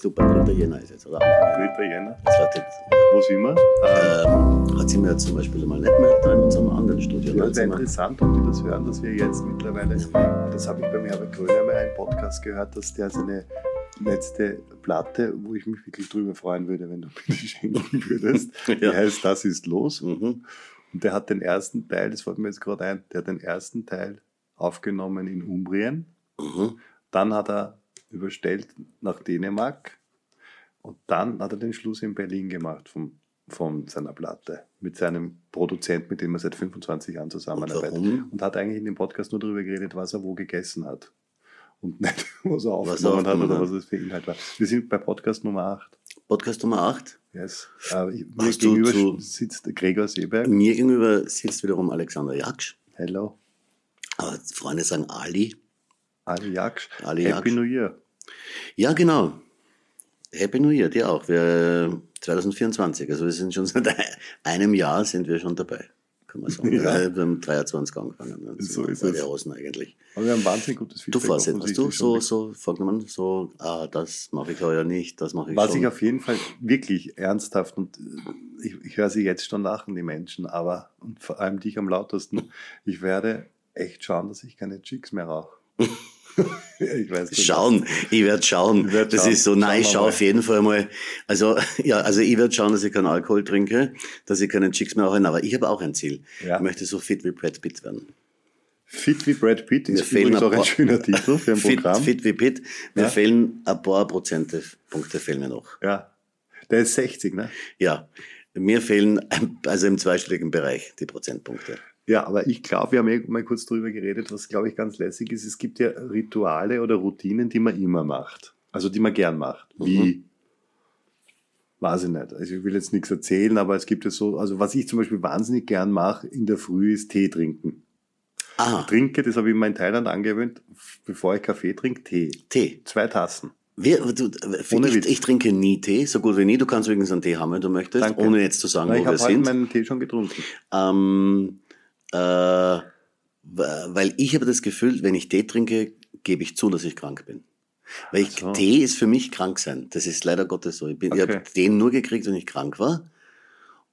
Super, 3. Jänner ist jetzt, oder? 3. Jänner. Das war jetzt, Wo sind wir? Ähm, hat sie mir jetzt zum Beispiel mal nicht mehr da in unserem anderen Studio. ja, das wir- interessant, ob die das hören, dass wir jetzt mittlerweile, das habe ich beim Herbert Gröner mal einen Podcast gehört, dass der seine letzte Platte, wo ich mich wirklich drüber freuen würde, wenn du mir die schenken würdest, die Ja. heißt Das ist los. Mhm. Und der hat den ersten Teil, das fällt mir jetzt gerade ein, der hat den ersten Teil aufgenommen in Umbrien. Mhm. Dann hat er überstellt nach Dänemark und dann hat er den Schluss in Berlin gemacht vom, von seiner Platte mit seinem Produzent, mit dem er seit 25 Jahren zusammenarbeitet. warum? Und hat eigentlich in dem Podcast nur darüber geredet, was er wo gegessen hat. Und nicht, was er Was er aufgenommen hat oder was das für Inhalt war. Wir sind bei Podcast Nummer 8. Podcast Nummer 8. Yes. Ich- mir gegenüber zu- sitzt Gregor Seeberg. Mir gegenüber sitzt wiederum Alexander Jaksch. Hello. Aber Freunde sagen Ali. Ali Jaksch. Ali Happy Jaksch. New Year. Ja, genau. Happy New Year, dir auch. Wir 2024, also wir sind schon seit einem Jahr sind wir schon dabei, kann man sagen. Ja. Wir haben 23 angefangen. So ist es. Außen eigentlich. Aber wir haben wahnsinnig gutes Du Feedback. Vorsatz, hast du so, so vorgenommen, so, ah, das mache ich heuer nicht, das mache ich Was schon. ich auf jeden Fall wirklich ernsthaft und äh, ich, ich höre sie jetzt schon lachen, die Menschen, aber und vor allem dich am lautesten, ich werde echt schauen, dass ich keine Chicks mehr rauche. ich weiß nicht. Schauen, ich werde schauen. Ich werd das schauen. ist so, nein, Schauen ich schaue auf jeden Fall mal. Also, ja, also ich werde schauen, dass ich keinen Alkohol trinke, dass ich keinen Chicks mehr rauche, aber ich habe auch ein Ziel. Ja. Ich möchte so fit wie Brad Pitt werden. Fit wie Brad Pitt Mir ist fehlen übrigens ein auch ein schöner Titel für ein Fit, Programm. fit wie Pitt. Mir Ja. fehlen ein paar Prozente, Punkte fehlen mir noch. Ja. Der ist 60, ne? Ja, mir fehlen, also im zweistelligen Bereich, die Prozentpunkte. Ja, aber ich glaube, wir haben eh mal kurz drüber geredet, was glaube ich ganz lässig ist. Es gibt ja Rituale oder Routinen, die man immer macht. Also die man gern macht. Wie, weiß ich nicht. Also ich will jetzt nichts erzählen, aber es gibt ja so, also was ich zum Beispiel wahnsinnig gern mache in der Früh ist Tee trinken. Ah, Trinke, das habe ich mir in Thailand angewöhnt, bevor ich Kaffee trinke, Tee. Tee. Zwei Tassen. Wir, du, ich, ich trinke nie Tee, so gut wie nie. Du kannst übrigens einen Tee haben, wenn du möchtest, Danke. ohne jetzt zu sagen, Na, wo ich wir habe heute sind. meinen Tee schon getrunken. Ähm, äh, weil ich habe das Gefühl, wenn ich Tee trinke, gebe ich zu, dass ich krank bin. Weil ich, so. Tee ist für mich krank sein. Das ist leider Gottes so. Ich, bin, ich Okay. habe den nur gekriegt, wenn ich krank war.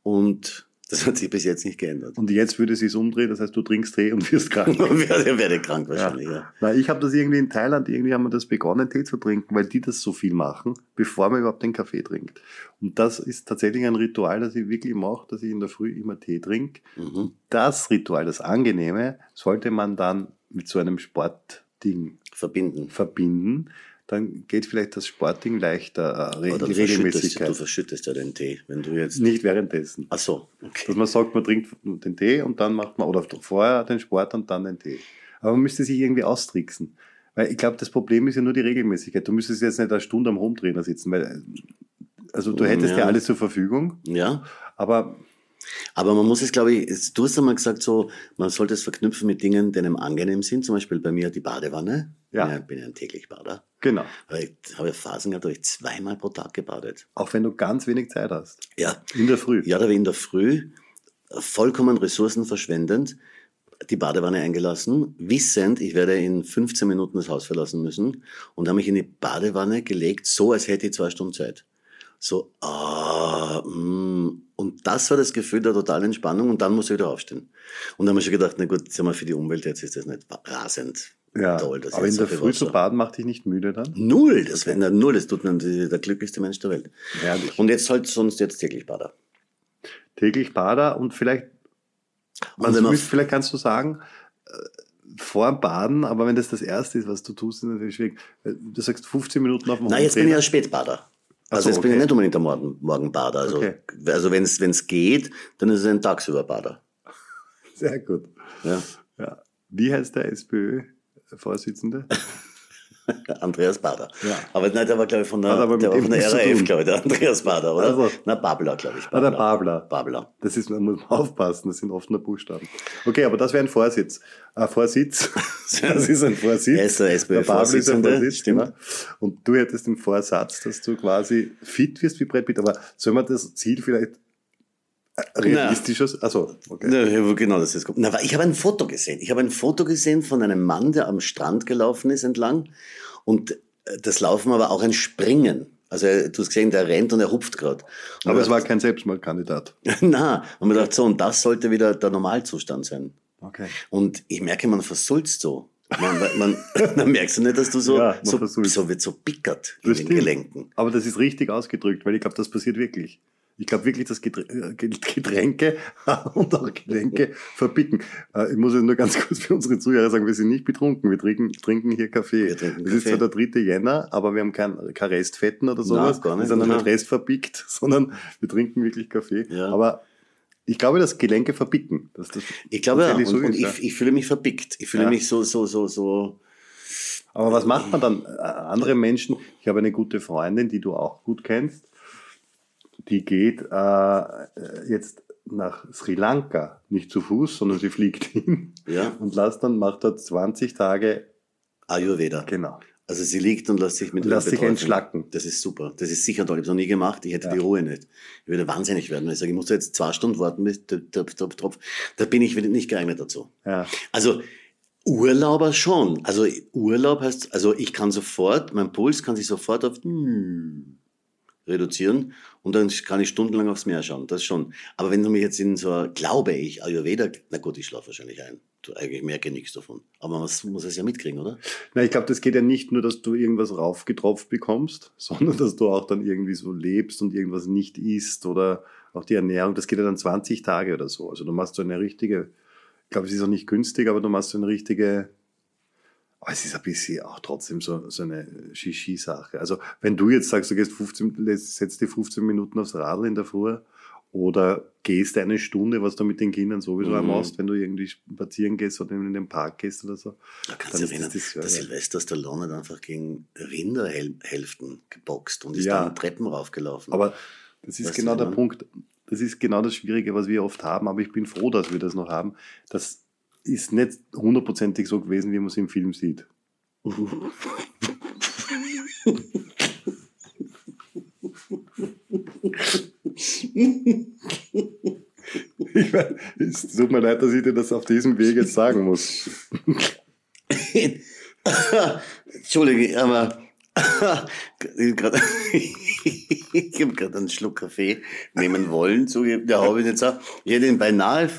Und das hat sich bis jetzt nicht geändert. Und jetzt würde es sich umdrehen, das heißt, du trinkst Tee und wirst krank. Ich werde, werde krank wahrscheinlich, ja. Na, ich habe das irgendwie in Thailand, irgendwie haben wir das begonnen, Tee zu trinken, weil die das so viel machen, bevor man überhaupt den Kaffee trinkt. Und das ist tatsächlich ein Ritual, das ich wirklich mache, dass ich in der Früh immer Tee trinke. Mhm. Das Ritual, das Angenehme, sollte man dann mit so einem Sportding Verbinden. verbinden. Dann geht vielleicht das Sportding leichter, äh, Oder die du verschüttest, Regelmäßigkeit. du verschüttest ja den Tee, wenn du jetzt. Nicht währenddessen. Ach so, okay. Dass man sagt, man trinkt den Tee und dann macht man, oder vorher den Sport und dann den Tee. Aber man müsste sich irgendwie austricksen. Weil ich glaube, das Problem ist ja nur die Regelmäßigkeit. Du müsstest jetzt nicht eine Stunde am Hometrainer sitzen, weil, also du hättest ja, Ja. alles zur Verfügung, Ja. aber Aber man muss es, glaube ich, du hast einmal gesagt, so, man sollte es verknüpfen mit Dingen, die einem angenehm sind. Zum Beispiel bei mir die Badewanne. Ja. Ich bin ja, ein täglich Bader. genau. Weil ich habe ja Phasen gehabt, da habe ich zweimal pro Tag gebadet. Auch wenn du ganz wenig Zeit hast. Ja. In der Früh. Ja, da habe ich in der Früh vollkommen ressourcenverschwendend die Badewanne eingelassen, wissend, ich werde in 15 Minuten das Haus verlassen müssen und habe mich in die Badewanne gelegt, so als hätte ich zwei Stunden Zeit. So, ah, mm. und das war das Gefühl der totalen Entspannung und dann muss ich wieder aufstehen. Und dann habe ich schon gedacht, na gut, sag mal, für die Umwelt jetzt ist das nicht rasend Ja, toll. dass aber in der so Früh zu baden macht dich nicht müde dann? Null, das wäre null, das tut man der glücklichste Mensch der Welt. Herrlich. Und jetzt halt sonst jetzt täglich Bader. Täglich Bader und vielleicht, Und also müsst- vielleicht kannst du sagen, äh, vor dem Baden, aber wenn das das Erste ist, was du tust, ist natürlich schwierig. Du sagst 15 Minuten auf dem Na, jetzt bin ich ja. Spätbader. Also so, jetzt bin ich okay. nicht unbedingt der Morgen, Morgenbader. Also, Okay. also wenn es geht, dann ist es ein Tagsüberbader. Sehr gut. Ja. Ja. Wie heißt der SPÖ-Vorsitzende? Andreas Bader. Ja. Aber nein, der war, glaube ich, von der, der war von der RAF, glaube ich, der Andreas Bader, oder? Also. Na, Babler, glaube ich. Ah, der Babler. Babler. Das ist, man muss aufpassen, das sind oft nur Buchstaben. Okay, aber das wäre ein Vorsitz. Ein Vorsitz. Das ist ein Vorsitz. Er ist der Babel ist ein Vorsitz, stimmt. genau. Und du hättest den Vorsatz, dass du quasi fit wirst wie Brad Pitt. Aber soll man das Ziel vielleicht äh, realistischer, also, okay. Ja, genau, das ist gut. Na, ich habe ein Foto gesehen. Ich habe ein Foto gesehen von einem Mann, der am Strand gelaufen ist entlang. Und äh, das Laufen aber auch ein Springen. Also du hast gesehen, der rennt und er hupft gerade. Aber es war kein Selbstmordkandidat. Na, und man dachte so, und das sollte wieder der Normalzustand sein. Okay. Und ich merke, man versulzt so. Man, man, dann merkst du nicht, dass du so, Ja, so, so wird so pickert in Das den stimmt. Gelenken. Aber das ist richtig ausgedrückt, weil ich glaube, das passiert wirklich. Ich glaube wirklich, dass äh, Getränke und auch Gelenke verpicken. Äh, Ich muss jetzt nur ganz kurz für unsere Zuhörer sagen, wir sind nicht betrunken. Wir trinken, trinken hier Kaffee. Trinken Es ist Kaffee. zwar der 3. Jänner, aber wir haben kein, kein Restfetten oder sowas. nicht. Wir sind Nein. nicht restverpickt, sondern wir trinken wirklich Kaffee. Ja. Aber ich glaube, dass Gelenke verpicken. Dass das Ich glaube ja, und, so und ist, ich, ich fühle mich verpickt. Ich fühle Ja. mich so, so, so, so. Aber was macht man dann? Äh, Andere Menschen, ich habe eine gute Freundin, die du auch gut kennst, die geht äh, jetzt nach Sri Lanka, nicht zu Fuß, sondern sie fliegt hin Ja, und lässt dann, macht dort 20 Tage, Ayurveda. genau, Also sie liegt und lässt sich mit Lässt sich entschlacken. Das ist super. Das ist sicher toll. Ich habe es noch nie gemacht. Ich hätte Ja. die Ruhe nicht. Ich würde wahnsinnig werden. wenn Ich sage, ich muss da jetzt zwei Stunden warten, bis top, top, top. Da bin ich nicht geeignet dazu. ja. Also Urlauber schon. Also Urlaub heißt, also ich kann sofort, mein Puls kann sich sofort auf hm, reduzieren und dann kann ich stundenlang aufs Meer schauen. Das schon. Aber wenn du mich jetzt in so, glaube ich, Ayurveda, na gut, ich schlafe wahrscheinlich ein. Eigentlich merke ich nichts davon. Aber man muss, muss es ja mitkriegen, oder? Na, ich glaube, das geht ja nicht nur, dass du irgendwas raufgetropft bekommst, sondern dass du auch dann irgendwie so lebst und irgendwas nicht isst oder auch die Ernährung. Das geht ja dann 20 Tage oder so. Also du machst so eine richtige, ich glaube, es ist auch nicht günstig, aber du machst so eine richtige, aber es ist ein bisschen auch trotzdem so, so eine Shishi-Sache. Also wenn du jetzt sagst, du gehst 15, lässt- setzt dir 15 Minuten aufs Radl in der Früh oder gehst eine Stunde, was du mit den Kindern sowieso Mhm. machst, wenn du irgendwie spazieren gehst oder in den Park gehst oder so. Da kannst du ist erinnern, das der. Silvester Stallone hat einfach gegen Rinderhälften geboxt und ist Ja. dann Treppen raufgelaufen. Aber das ist Weißt genau der? Punkt. Das ist genau das Schwierige, was wir oft haben, aber ich bin froh, dass wir das noch haben. Das ist nicht hundertprozentig so gewesen, wie man es im Film sieht. Ich mein, es tut mir leid, dass ich dir das auf diesem Weg jetzt sagen muss. Entschuldige, aber ich habe gerade einen Schluck Kaffee nehmen wollen. zugegeben. Ja, habe ich jetzt auch. Ich hätte ihn beinahe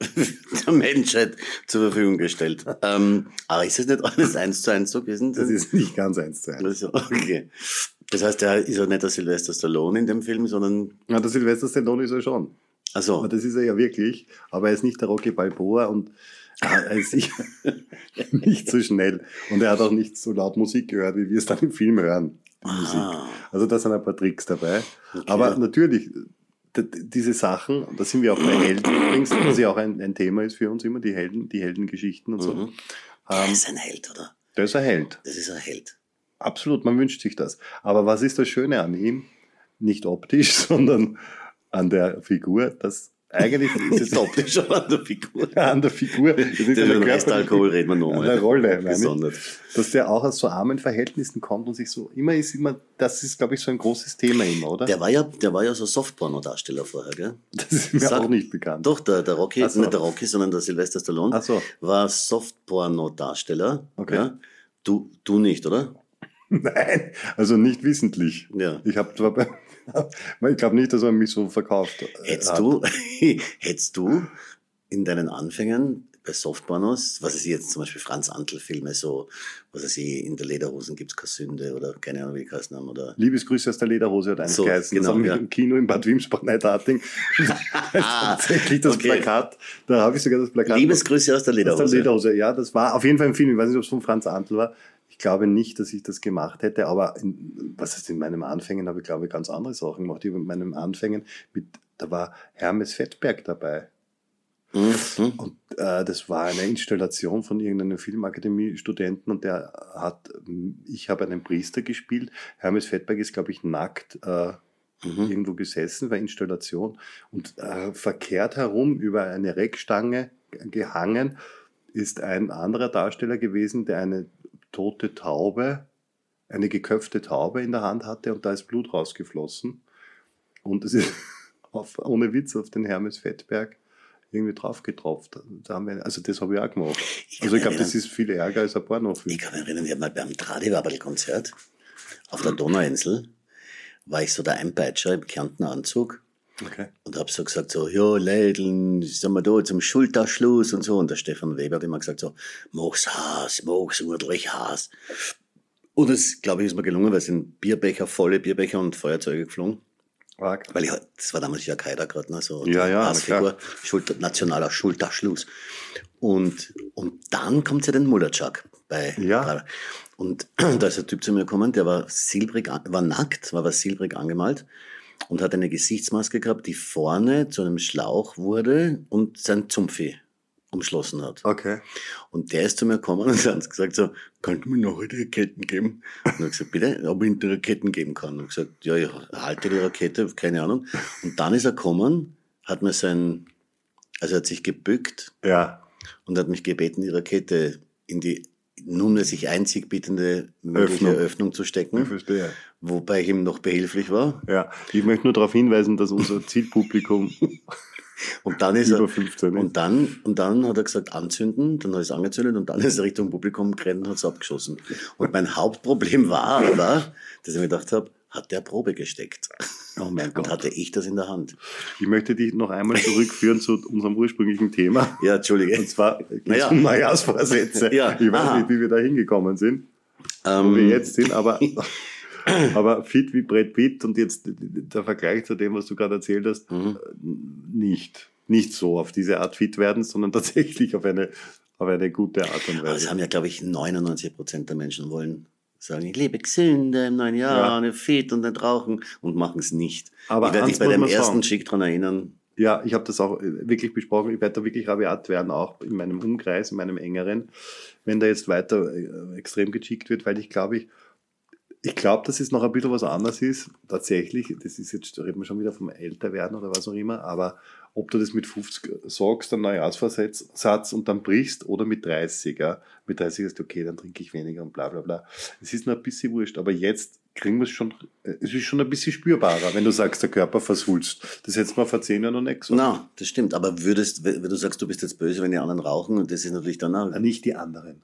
der Menschheit zur Verfügung gestellt. Ähm, aber ist das nicht alles eins zu eins so gewesen? Das ist nicht ganz eins zu eins. Also, okay. Das heißt, er ist auch nicht der Sylvester Stallone in dem Film, sondern. Ja, der Silvester Stallone ist er schon. Also, Aber das ist er ja wirklich. Aber er ist nicht der Rocky Balboa und er ist sicher nicht so schnell. Und er hat auch nicht so laut Musik gehört, wie wir es dann im Film hören. Musik. Ah. Also da sind ein paar Tricks dabei. Aber natürlich, diese Sachen, da sind wir auch bei Helden übrigens, was ja auch ein, ein Thema ist für uns immer, die Helden, die Heldengeschichten und so. Mhm. er Ähm, ist ein Held, oder? der ist ein Held. Das ist ein Held. Absolut, man wünscht sich das. Aber was ist das Schöne an ihm? Nicht optisch, sondern an der Figur, dass eigentlich ist es optisch schon an der Figur. an der Figur. Das ist körperliche- Restalkohol reden wir nochmal. An der Rolle, meine ich. Dass der auch aus so armen Verhältnissen kommt und sich so, immer ist immer, das ist, glaube ich, so ein großes Thema immer, oder? Der war ja, der war ja so Softporno-Darsteller vorher, gell? das ist mir Sag- auch nicht bekannt. Doch, der, der Rocky, so. nicht der Rocky, sondern der Sylvester Stallone, so. war Softporno-Darsteller. Okay. Ja? Du, du nicht, oder? Nein, also nicht wissentlich. Ja. Ich habe zwar bei, ich glaube nicht, dass man mich so verkauft. äh, Hättest hat. du, hättest du in deinen Anfängen bei Softpornos, was ist jetzt zum Beispiel Franz Antl-Filme, so, was weiß ich, in der Lederhosen gibt's keine Sünde oder keine Ahnung, wie die haben, oder? Liebesgrüße aus der Lederhose hat eins So, geheißen. genau, das ja. im Kino in Bad Wimsbach-Neutarting. tatsächlich das Okay. Plakat. Da habe ich sogar das Plakat. Liebesgrüße aus der aus Lederhose. der Lederhose. Ja, das war auf jeden Fall ein Film. Ich weiß nicht, ob es von Franz Antl war. Ich glaube nicht, dass ich das gemacht hätte, aber in, was ist in meinem Anfängen habe ich, glaube ganz andere Sachen gemacht. Ich habe in meinem Anfängen mit, da war Hermes Fettberg dabei. Mhm. Und äh, das war eine Installation von irgendeinem Filmakademie-Studenten und der hat, ich habe einen Priester gespielt. Hermes Fettberg ist, glaube ich, nackt äh, Mhm. irgendwo gesessen bei Installation und äh, verkehrt herum über eine Reckstange gehangen ist ein anderer Darsteller gewesen, der eine tote Taube, eine geköpfte Taube in der Hand hatte und da ist Blut rausgeflossen. Und es ist auf, ohne Witz auf den Hermes Fettberg irgendwie drauf getropft. Da wir, also das habe ich auch gemacht. Ich Also ich glaube, das ist viel ärger als ein Pornofilm. Ich kann mich erinnern, wir haben mal beim Tradiwabel-Konzert auf der Donauinsel war ich so der Einpeitscher im Kärntner Anzug Okay. und habe so gesagt so, ja, Leideln, sind wir da zum Schulterschluss und so. Und der Stefan Weber hat immer gesagt so, mach's Haas, mach's ordentlich Haas. Und es, glaube ich, ist mir gelungen, weil es sind Bierbecher, volle Bierbecher und Feuerzeuge geflogen. Arg. Weil ich, halt- das war damals Jörg Haider gerade, ne, so Ja, ja, Haasfigur, Schulter, nationaler Schulterschluss. Und, und dann kommt ja den Mullerchuk bei. Ja. Und da ist ein Typ zu mir gekommen, der war silbrig, war nackt, war was silbrig angemalt und hat eine Gesichtsmaske gehabt, die vorne zu einem Schlauch wurde und sein Zumpfi umschlossen hat. Okay. Und der ist zu mir gekommen und hat gesagt so, kannst du mir noch eine Raketen geben? Und ich gesagt, bitte, ob ich dir Raketen geben kann. Und ich gesagt, ja, ich halte die Rakete, keine Ahnung. Und dann ist er gekommen, hat mir sein, also hat sich gebückt Ja. und hat mich gebeten, die Rakete in die nunmehr sich einzig bietende mögliche Öffnung. Öffnung, zu Ich stecken, verstehe. Wobei ich ihm noch behilflich war. Ja. Ich möchte nur darauf hinweisen, dass unser Zielpublikum Und dann ist über er, 15 ist. und dann, und dann hat er gesagt, anzünden, dann hat er es angezündet und dann ist er Richtung Publikum gerannt und hat es abgeschossen. Und mein Hauptproblem war aber, dass ich mir gedacht habe, hat der Probe gesteckt? Oh mein Und Gott. hatte ich das in der Hand? Ich möchte dich noch einmal zurückführen zu unserem ursprünglichen Thema. Ja, Entschuldige. Und zwar Naja. um Neujahrsvorsätze. Ja. Ich weiß Aha. nicht, wie wir da hingekommen sind, wo Ähm, wir jetzt sind, aber, aber fit wie Brett Pitt und jetzt der Vergleich zu dem, was du gerade erzählt hast, Mhm. nicht. Nicht so auf diese Art fit werden, sondern tatsächlich auf eine, auf eine gute Art und aber das Weise. haben ja, glaube ich, 99 Prozent der Menschen wollen sagen, ich lebe gesünder im neuen Jahr, Ja. fit und nicht rauchen und machen es nicht. Aber ich werde dich bei dem ersten. Schick dran erinnern. Ja, ich habe das auch äh, wirklich besprochen. Ich werde da wirklich rabiat werden, auch in meinem Umkreis, in meinem engeren, wenn da jetzt weiter äh, extrem gechickt wird, weil ich glaube, ich, ich glaube, dass es noch ein bisschen was anderes ist. Tatsächlich, das ist jetzt, da reden wir schon wieder vom Älterwerden oder was auch immer, aber ob du das mit 50 sagst, ein Neujahrsvorsatz Satz und dann brichst oder mit 30, ja. Mit 30 ist okay, dann trinke ich weniger und bla bla bla. Es ist noch ein bisschen wurscht, aber jetzt kriegen wir es schon, äh, es ist schon ein bisschen spürbarer, wenn du sagst, der Körper versulzt. Das hättest du mal vor zehn Jahren noch nicht gesagt. Na, das stimmt. Aber würdest, wenn du sagst, du bist jetzt böse, wenn die anderen rauchen, und das ist natürlich dann auch, Na, Nicht die anderen.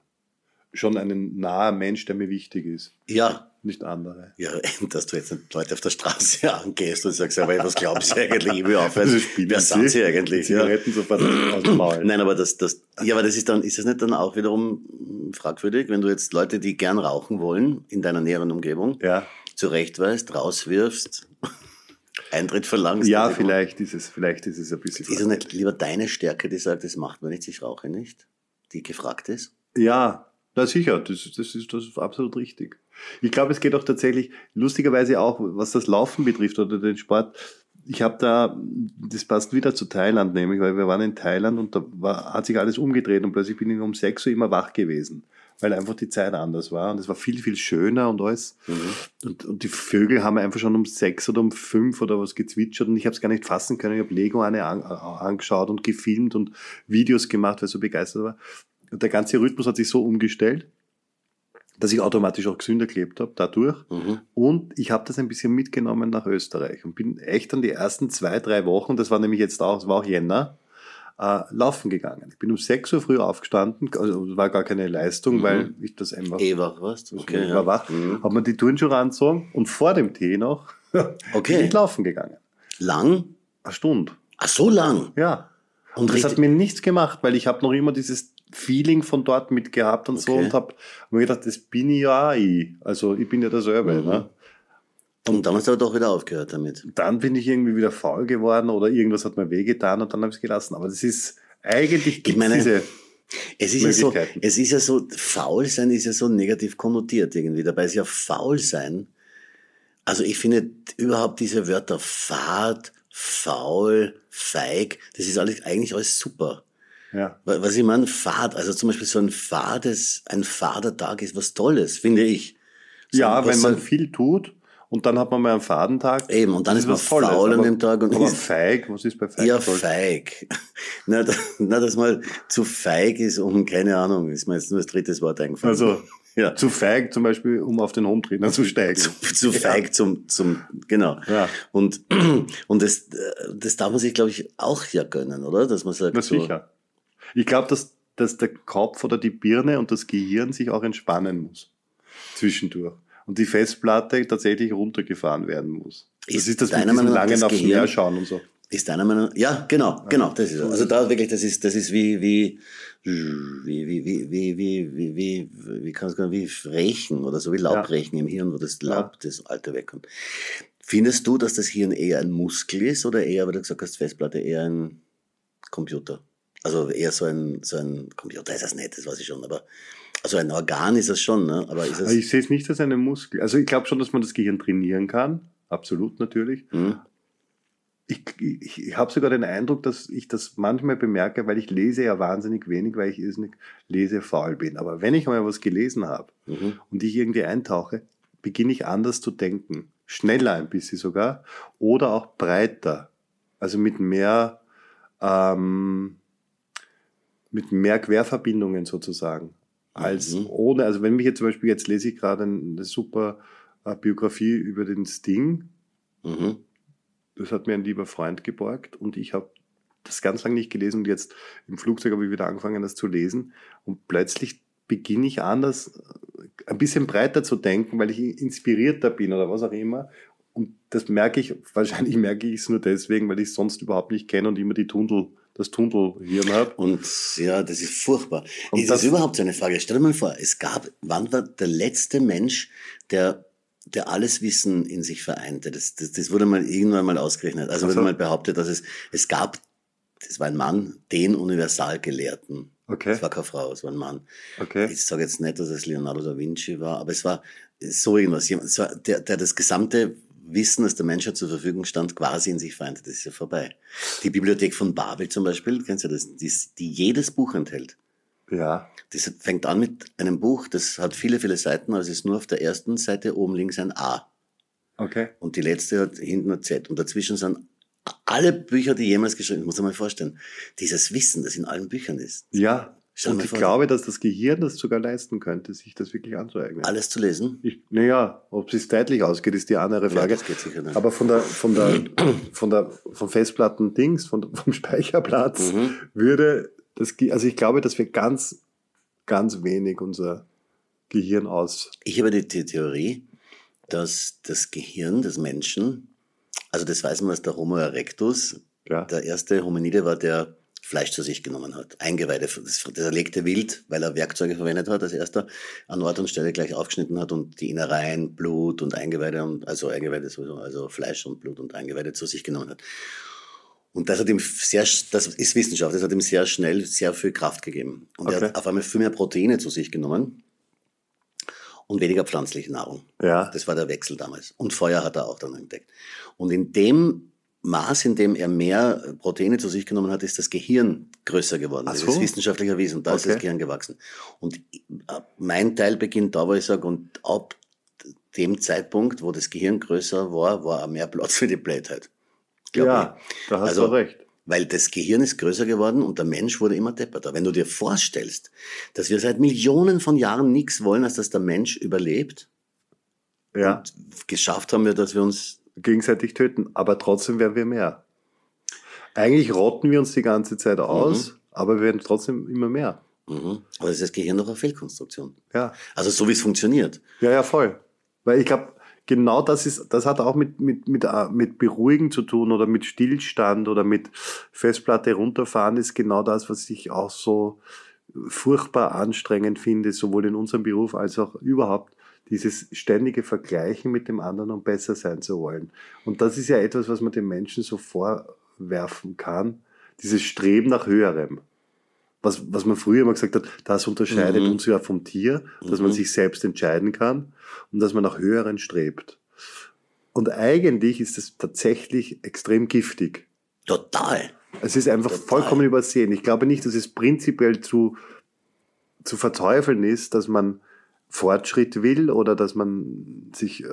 Schon ein naher Mensch, der mir wichtig ist. ja, Nicht andere. ja, dass du jetzt nicht Leute auf der Straße angehst und sagst, aber was glaubst du eigentlich? Ich will aufhören. Wer sind sie eigentlich? Ja. Zigaretten sofort aus dem Maul. Nein, aber das, das, ja, aber das ist dann, ist das nicht dann auch wiederum fragwürdig, wenn du jetzt Leute, die gern rauchen wollen, in deiner näheren Umgebung, Ja, zurechtweist, rauswirfst, Eintritt verlangst? ja Also, vielleicht ist es, vielleicht ist es ein bisschen. Ist es nicht lieber deine Stärke, die sagt, das macht man nicht, ich rauche nicht, die gefragt ist? Ja, na sicher, das, das, ist, das ist absolut richtig. Ich glaube, es geht auch tatsächlich, lustigerweise auch, was das Laufen betrifft oder den Sport. Ich habe da, das passt wieder zu Thailand nämlich, weil wir waren in Thailand und da war, hat sich alles umgedreht und plötzlich bin ich um 6 Uhr immer wach gewesen, weil einfach die Zeit anders war und es war viel, viel schöner und alles. Und, und die Vögel haben einfach schon um sechs oder um fünf oder was gezwitschert und ich habe es gar nicht fassen können. Ich habe Lego eine an, angeschaut und gefilmt und Videos gemacht, weil ich so begeistert war. Der ganze Rhythmus hat sich so umgestellt, dass ich automatisch auch gesünder gelebt habe dadurch. Mhm. Und ich habe das ein bisschen mitgenommen nach Österreich und bin echt dann die ersten zwei, drei Wochen, das war nämlich jetzt auch, es war auch Jänner, äh, laufen gegangen. Ich bin um 6 Uhr früh aufgestanden, also war gar keine Leistung, Mhm. weil ich das einfach Eh wach warst? okay, ja. war wach, Mhm. habe mir die Turnschuhe angezogen und vor dem Tee noch bin Okay. ich laufen gegangen. Lang? Eine Stunde, Ach, so lang? ja. Und das hat mir nichts gemacht, weil ich habe noch immer dieses Feeling von dort mitgehabt und so Okay. und habe mir gedacht, das bin ich ja auch ich. Also ich bin ja derselbe. Mhm. Ne? Und dann hast du aber doch wieder aufgehört damit. Dann bin ich irgendwie wieder faul geworden oder irgendwas hat mir wehgetan und dann habe ich es gelassen. Aber das ist eigentlich gibt's meine, diese Es ist ja so, es ist ja so, faul sein ist ja so negativ konnotiert irgendwie. Dabei ist ja faul sein. Also ich finde überhaupt diese Wörter fad, faul, feig, das ist alles, eigentlich alles super. Ja. Wa- Was ich meine, fad, also zum Beispiel so ein fades, ein fader Tag ist was Tolles, finde ich. So ja, wenn man viel tut und dann hat man mal einen Fadentag. Eben, und dann ist man was Tolles, faul an dem Tag und aber ist- feig, was ist bei feig? Ja, toll? feig. Na, da, na, dass man zu feig ist, um, keine Ahnung, ist mir jetzt nur das dritte Wort eingefallen. Also ja. zu feig zum Beispiel, um auf den Hometrainer zu steigen. zu, zu feig zum, zum, genau. Ja. Und, und das, äh, das darf man sich, glaube ich, auch ja gönnen, oder? Dass man sagt, Na so, sicher. Ich glaube, dass, dass der Kopf oder die Birne und das Gehirn sich auch entspannen muss. Zwischendurch. und die Festplatte tatsächlich runtergefahren werden muss. Das Ist ist das mit diesem Meinung nach langen aufs Meer schauen und so. Ist deiner Meinung ja, genau, genau, das ist. Also da wirklich, das ist, das ist wie, wie, wie, wie, wie, wie, wie, wie, wie, wie kann es wie Rechen oder so, wie Laubrechen im Hirn, wo das Laub, das Alte wegkommt. Findest du, dass das Hirn eher ein Muskel ist oder eher, wie du gesagt hast, Festplatte, eher ein Computer? Also eher so ein, so ein Computer ist das nicht, das weiß ich schon, aber, also ein Organ ist es schon, ne? aber ist es, ich sehe es nicht als einen Muskel. Also ich glaube schon, dass man das Gehirn trainieren kann. Absolut natürlich. hm? Ich, ich, ich habe sogar den Eindruck, dass ich das manchmal bemerke, weil ich lese ja wahnsinnig wenig, weil ich irrsinnig lesefaul bin. Aber wenn ich mal was gelesen habe Mhm. und ich irgendwie eintauche, beginne ich anders zu denken. Schneller ein bisschen sogar oder auch breiter. Also mit mehr, ähm, mit mehr Querverbindungen sozusagen. Als Mhm. ohne, also wenn mich jetzt zum Beispiel, jetzt lese ich gerade eine super äh, Biografie über den Sting, Mhm. das hat mir ein lieber Freund geborgt und ich habe das ganz lange nicht gelesen und jetzt im Flugzeug habe ich wieder angefangen, das zu lesen und plötzlich beginne ich anders, äh, ein bisschen breiter zu denken, weil ich inspirierter bin oder was auch immer. Und das merke ich, wahrscheinlich merke ich es nur deswegen, weil ich es sonst überhaupt nicht kenne und immer die Tunnel, das Tunnelhirn habe. Und ja, das ist furchtbar. Und ist das- das überhaupt so eine Frage? Stell dir mal vor, es gab, wann war der letzte Mensch, der, der alles Wissen in sich vereinte? Das, das, das wurde mal irgendwann mal ausgerechnet. Also Ach so. wurde mal behauptet, dass es, es gab, das war ein Mann, den Universalgelehrten. Okay, Es war keine Frau, es war ein Mann. okay. Ich sage jetzt nicht, dass es Leonardo da Vinci war, aber es war so irgendwas. Jemand, der, der das gesamte Wissen, das der Menschheit zur Verfügung stand, quasi in sich vereinte. Das ist ja vorbei. Die Bibliothek von Babel zum Beispiel, kennst du das, die, die jedes Buch enthält. Ja, Das fängt an mit einem Buch, das hat viele, viele Seiten, aber es ist nur auf der ersten Seite oben links ein A. okay. Und die letzte hat hinten ein Z. Und dazwischen sind alle Bücher, die jemals geschrieben sind. Muss man mal vorstellen. Dieses Wissen, das in allen Büchern ist. Ja, und ich glaube, dass das Gehirn das sogar leisten könnte, sich das wirklich anzueignen. Alles zu lesen. Naja, ob es zeitlich ausgeht, ist die andere Ja, Frage. das geht sicher nicht. Aber von der, von der, von der, vom Festplatten-Dings, von, vom Speicherplatz, Mhm. würde das, also ich glaube, dass wir ganz, ganz wenig unser Gehirn aus, Ich habe die, Theorie, dass das Gehirn des Menschen, also das weiß man, dass der Homo erectus ja, der erste Hominide war, der Fleisch zu sich genommen hat. Eingeweide, das, das erlegte Wild, weil er Werkzeuge verwendet hat, als erster an Ort und Stelle gleich aufgeschnitten hat und die Innereien, Blut und Eingeweide, und, also Eingeweide sowieso, also Fleisch und Blut und Eingeweide zu sich genommen hat. Und das hat ihm sehr, das ist Wissenschaft, das hat ihm sehr schnell sehr viel Kraft gegeben. Und er Okay. hat auf einmal viel mehr Proteine zu sich genommen und weniger pflanzliche Nahrung. ja, Das war der Wechsel damals. Und Feuer hat er auch dann entdeckt. Und in dem Maß, in dem er mehr Proteine zu sich genommen hat, ist das Gehirn größer geworden. Ach Das so. ist wissenschaftlich erwiesen. Da ist Okay. das Gehirn gewachsen. Und äh, mein Teil beginnt da, wo ich sage, und ab dem Zeitpunkt, wo das Gehirn größer war, war auch mehr Platz für die Blödheit. Ja, da hast Also- du recht. weil das Gehirn ist größer geworden und der Mensch wurde immer depperter. Wenn du dir vorstellst, dass wir seit Millionen von Jahren nichts wollen, als dass der Mensch überlebt, Ja, geschafft haben wir, dass wir uns gegenseitig töten, aber trotzdem werden wir mehr. Eigentlich rotten wir uns die ganze Zeit aus, aber wir werden trotzdem immer mehr. Mhm. Aber das ist das Gehirn doch eine Fehlkonstruktion. Ja, Also so wie es funktioniert. Ja, ja, voll. Weil ich glaube, genau das ist, das hat auch mit, mit, mit, äh, mit Beruhigen zu tun oder mit Stillstand oder mit Festplatte runterfahren ist genau das, was ich auch so furchtbar anstrengend finde, sowohl in unserem Beruf als auch überhaupt dieses ständige Vergleichen mit dem anderen und besser sein zu wollen. Und das ist ja etwas, was man den Menschen so vorwerfen kann, dieses Streben nach Höherem. Was, was man früher immer gesagt hat, das unterscheidet Mhm. uns ja vom Tier, dass man Mhm. sich selbst entscheiden kann und dass man nach Höheren strebt. Und eigentlich ist es tatsächlich extrem giftig. Total. Es ist einfach Total. vollkommen übersehen. Ich glaube nicht, dass es prinzipiell zu, zu verteufeln ist, dass man Fortschritt will oder dass man sich äh,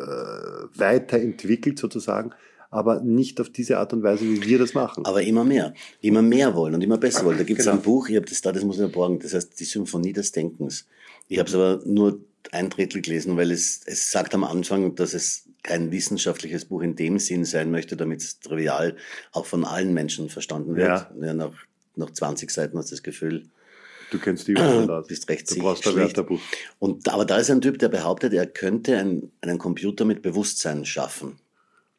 weiterentwickelt sozusagen, aber nicht auf diese Art und Weise, wie wir das machen. Aber immer mehr. Immer mehr wollen und immer besser wollen. Da gibt es Genau. ein Buch, ich habe das da, das muss ich borgen, das heißt Die Symphonie des Denkens. Ich habe es aber nur ein Drittel gelesen, weil es, es sagt am Anfang, dass es kein wissenschaftliches Buch in dem Sinn sein möchte, damit es trivial auch von allen Menschen verstanden wird. Ja. Ja, nach, nach 20 Seiten hast du das Gefühl, Du kennst die aus. Bist recht Du sicher, brauchst ein. Wörterbuch. Und, aber da ist ein Typ, der behauptet, er könnte einen, einen Computer mit Bewusstsein schaffen.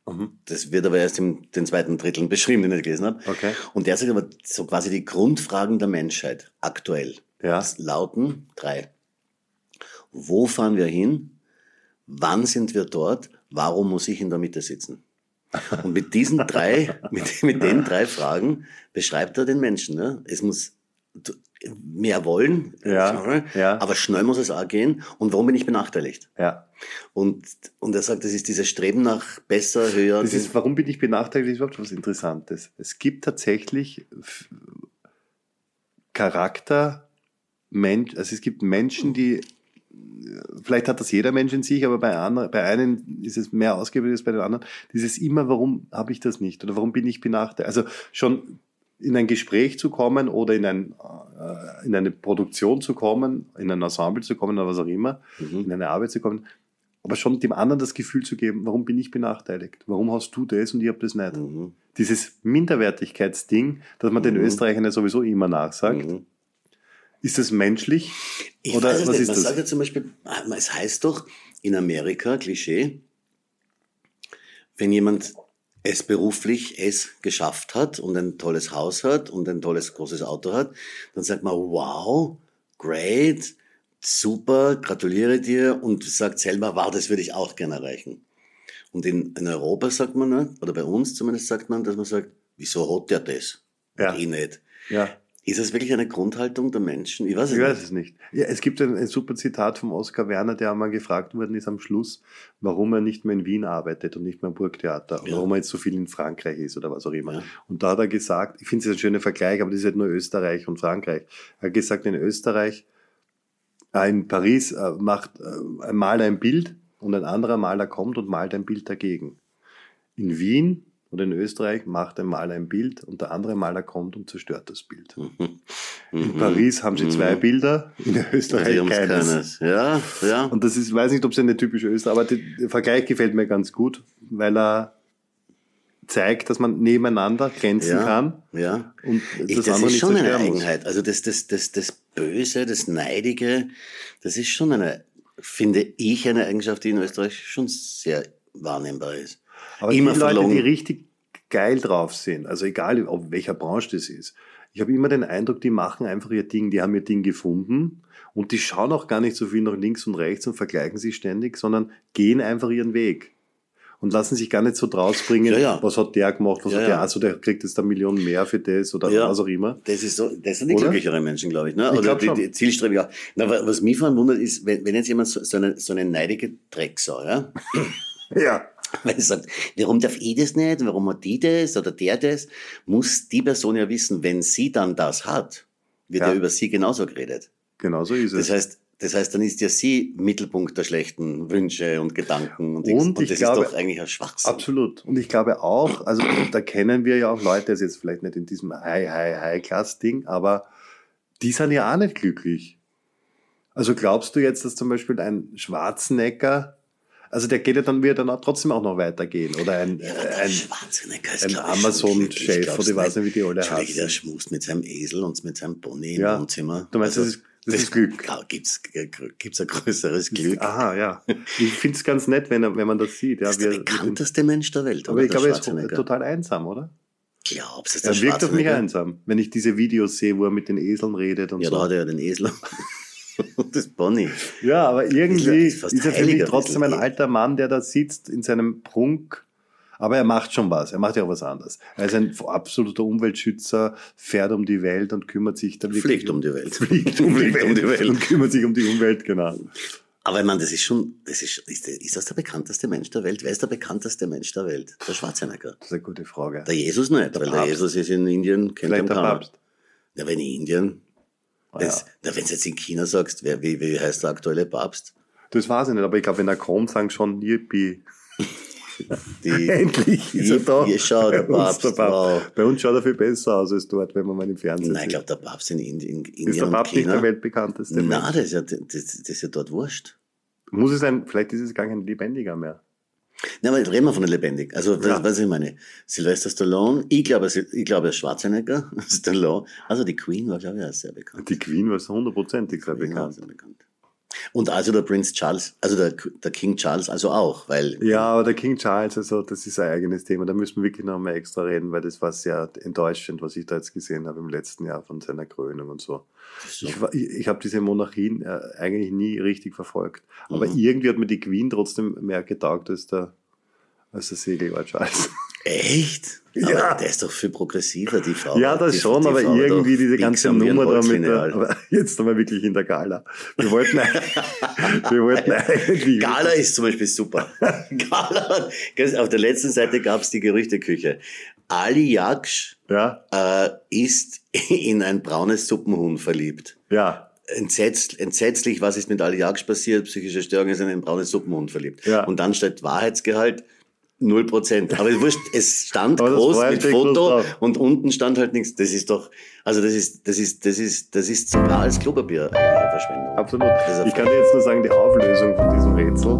Mhm. Das wird aber erst im den zweiten Drittel beschrieben, den ich gelesen habe. Okay. Und der sagt aber so quasi die Grundfragen der Menschheit aktuell. Ja. Das lauten drei. Wo fahren wir hin? Wann sind wir dort? Warum muss ich in der Mitte sitzen? Und mit diesen drei, mit, mit den drei Fragen beschreibt er den Menschen. Ne? Es muss mehr wollen, Ja, ja. aber schnell muss es auch gehen. Und warum bin ich benachteiligt? Ja. Und, und er sagt, das ist dieses Streben nach besser, höher. Das ist, warum bin ich benachteiligt, ist überhaupt was Interessantes. Es gibt tatsächlich Charakter, Mensch, also es gibt Menschen, die, vielleicht hat das jeder Mensch in sich, aber bei, anderen, bei einen ist es mehr ausgeprägt als bei den anderen. Dieses immer, warum habe ich das nicht oder warum bin ich benachteiligt? Also schon in ein Gespräch zu kommen oder in, ein, äh, in eine Produktion zu kommen, in ein Ensemble zu kommen oder was auch immer, Mhm. in eine Arbeit zu kommen, aber schon dem anderen das Gefühl zu geben, warum bin ich benachteiligt? Warum hast du das und ich habe das nicht? Mhm. Dieses Minderwertigkeitsding, das man den Mhm. Österreichern ja sowieso immer nachsagt, Mhm. ist das menschlich? Ich Oder weiß es was nicht. ist Man das? sagt ja zum Beispiel, es heißt doch in Amerika, Klischee, wenn jemand es beruflich es geschafft hat und ein tolles Haus hat und ein tolles großes Auto hat, dann sagt man, wow, great, super, gratuliere dir und sagt selber, wow, das würde ich auch gerne erreichen. Und in, in Europa sagt man, ne, oder bei uns zumindest sagt man, dass man sagt, wieso hat der das? Ja. Und ich nicht. Ja, Ist das wirklich eine Grundhaltung der Menschen? Ich weiß es ich weiß nicht. es nicht. Ja, es gibt ein, ein super Zitat vom Oskar Werner, der einmal gefragt worden ist am Schluss, warum er nicht mehr in Wien arbeitet und nicht mehr im Burgtheater und Ja. warum er jetzt so viel in Frankreich ist oder was auch immer. Ja. Und da hat er gesagt, ich finde es ein schöner Vergleich, aber das ist halt nur Österreich und Frankreich. Er hat gesagt, in Österreich, äh, in Paris äh, macht äh, ein Maler ein Bild und ein anderer Maler kommt und malt ein Bild dagegen. In Wien oder in Österreich macht ein Maler ein Bild und der andere Maler kommt und zerstört das Bild. Mhm. In Paris haben sie zwei Bilder, in Österreich Sie keines. keines. Ja, ja. Und das ist, ich weiß nicht, ob es eine typische Österreich, aber der Vergleich gefällt mir ganz gut, weil er zeigt, dass man nebeneinander grenzen ja, kann Ja. und Ich, das, das andere ist nicht schon eine zerstören muss. Eigenheit. Also das, das, das, das Böse, das Neidige, das ist schon eine, finde ich, eine Eigenschaft, die in Österreich schon sehr wahrnehmbar ist. Aber Immer die Leute, die richtig geil drauf sind, also egal, ob welcher Branche das ist, ich habe immer den Eindruck, die machen einfach ihr Ding, die haben ihr Ding gefunden und die schauen auch gar nicht so viel nach links und rechts und vergleichen sich ständig, sondern gehen einfach ihren Weg. Und lassen sich gar nicht so draus bringen, Ja, ja. was hat der gemacht, was Ja, hat der, also der kriegt jetzt eine Million mehr für das oder was auch immer. Das ist so, das sind die Oder? glücklicheren Menschen, glaube ich. Ne? Ich Oder die, die zielstrebiger. Na, wa- was mich verwundert ist, wenn, wenn jetzt jemand so, so, eine, so eine neidige Drecksau, ja, Ja. Weil er sagt, warum darf ich das nicht? Warum hat die das oder der das? Muss die Person ja wissen, wenn sie dann das hat, wird Ja. ja, über sie genauso geredet. Genau so ist es. Das heißt, das heißt, dann ist ja sie Mittelpunkt der schlechten Wünsche und Gedanken und. Und ich das glaube- ist doch eigentlich ein Schwachsinn. Absolut. Und ich glaube auch, also da kennen wir ja auch Leute, das ist jetzt vielleicht nicht in diesem High, High, High-Class-Ding, aber die sind ja auch nicht glücklich. Also glaubst du jetzt, dass zum Beispiel ein Schwarzenegger, also der geht ja dann, wird dann auch trotzdem auch noch weitergehen, oder ein, Ja, äh, ein, ein Amazon-Chef, oder ich weiß nicht, wie die alle Entschuldige, der schmust mit seinem Esel und mit seinem Pony im Ja. Wohnzimmer. Du meinst, das ist- das ist Glück? Klar, gibt's, gibt's ein größeres Glück. Aha, ja. Ich finde es ganz nett, wenn, wenn man das sieht. Ja, das ist der wie er- bekannteste Mensch der Welt, aber oder? ich glaube, er ist total einsam, oder? Glaubst du, ist der Er wirkt auf mich einsam, wenn ich diese Videos sehe, wo er mit den Eseln redet und Ja, so. da hat er ja den Esel das Pony. Ja, aber irgendwie Ist ist, er für mich trotzdem ein alter Mann, der da sitzt in seinem Prunk. Aber er macht schon was. Er macht ja auch was anderes. Er ist ein absoluter Umweltschützer, fährt um die Welt und kümmert sich dann wirklich Fliegt um die Welt. Fliegt um, die Fliegt um die Welt Welt. und kümmert sich um die Umwelt, genau. Aber ich meine, das ist schon, das ist, ist, der- ist das der bekannteste Mensch der Welt? Wer ist der bekannteste Mensch der Welt? Der Schwarzenegger. Das ist eine gute Frage. Der Jesus nicht, weil der Papst. Jesus ist in Indien, kennt Vielleicht der. Papst. Ja, wenn in Indien, das, na, wenn du jetzt in China sagst, wer, wie, wie heißt der aktuelle Papst? Das weiß ich nicht, aber ich glaube, wenn er kommt, sagen schon Yippie. Die, Endlich ist er da. Hier, schau, der uns Papst, der Papst. wow. Bei uns schaut er viel besser aus als dort, wenn man mal im Fernsehen Nein, ich glaube, der Papst in Indien, in Ist Indien der und Papst nicht China. der weltbekannteste Nein, das ist, ja, das, das ist ja dort wurscht. Muss es sein, vielleicht ist es gar kein Lebendiger mehr. Na, aber reden wir von der lebendig. Also, das, Ja. was ich meine. Sylvester Stallone, ich glaube, ich glaube, Schwarzenegger, Stallone. Also, die Queen war, glaube ich, auch sehr bekannt. Die Queen war hundertprozentig sehr bekannt. sehr bekannt. Und also der Prinz Charles, also der, der King Charles, also auch, weil Ja, aber der King Charles, also das ist ein eigenes Thema. Da müssen wir wirklich noch mal extra reden, weil das war sehr enttäuschend, was ich da jetzt gesehen habe im letzten Jahr von seiner Krönung und so. Ich, ich, ich habe diese Monarchien äh, eigentlich nie richtig verfolgt. Aber Mhm. irgendwie hat mir die Queen trotzdem mehr getaugt als der, als der Segelor Charles. Echt? Ja. Aber der ist doch viel progressiver, die Frau. ja, das die, schon, die aber Frau irgendwie diese ganze Nummer da mit Holzlineal. der, aber jetzt aber wirklich in der Gala. Wir wollten, eigentlich- wir wollten eigentlich. Gala ist zum Beispiel super. Gala, auf der letzten Seite gab es die Gerüchteküche. Ali Jaksch Ja, äh, ist in ein braunes Suppenhuhn verliebt. ja, Entsetz, entsetzlich, was ist mit Ali Jaksch passiert? Psychische Störung ist in ein braunes Suppenhuhn verliebt. Ja. Und dann steht Wahrheitsgehalt 0%. Aber wurscht, es stand groß mit Foto und unten stand halt nichts. Das ist doch, also das ist, das ist, das ist, das ist sogar als Klopapier eigentlich eine Verschwendung. absolut. Eine Ich kann dir jetzt nur sagen, die Auflösung von diesem Rätsel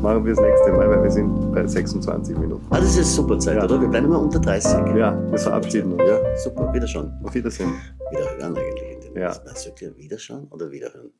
machen wir das nächste Mal, weil wir sind bei 26 Minuten. Ah, das ist super Zeit, Ja. oder? Wir bleiben immer unter 30. Ja, wir verabschieden uns. Ja, super. Wiederschauen. Auf Wiedersehen. Wiederhören eigentlich. In sagt ja Wiederschauen oder Wiederhören?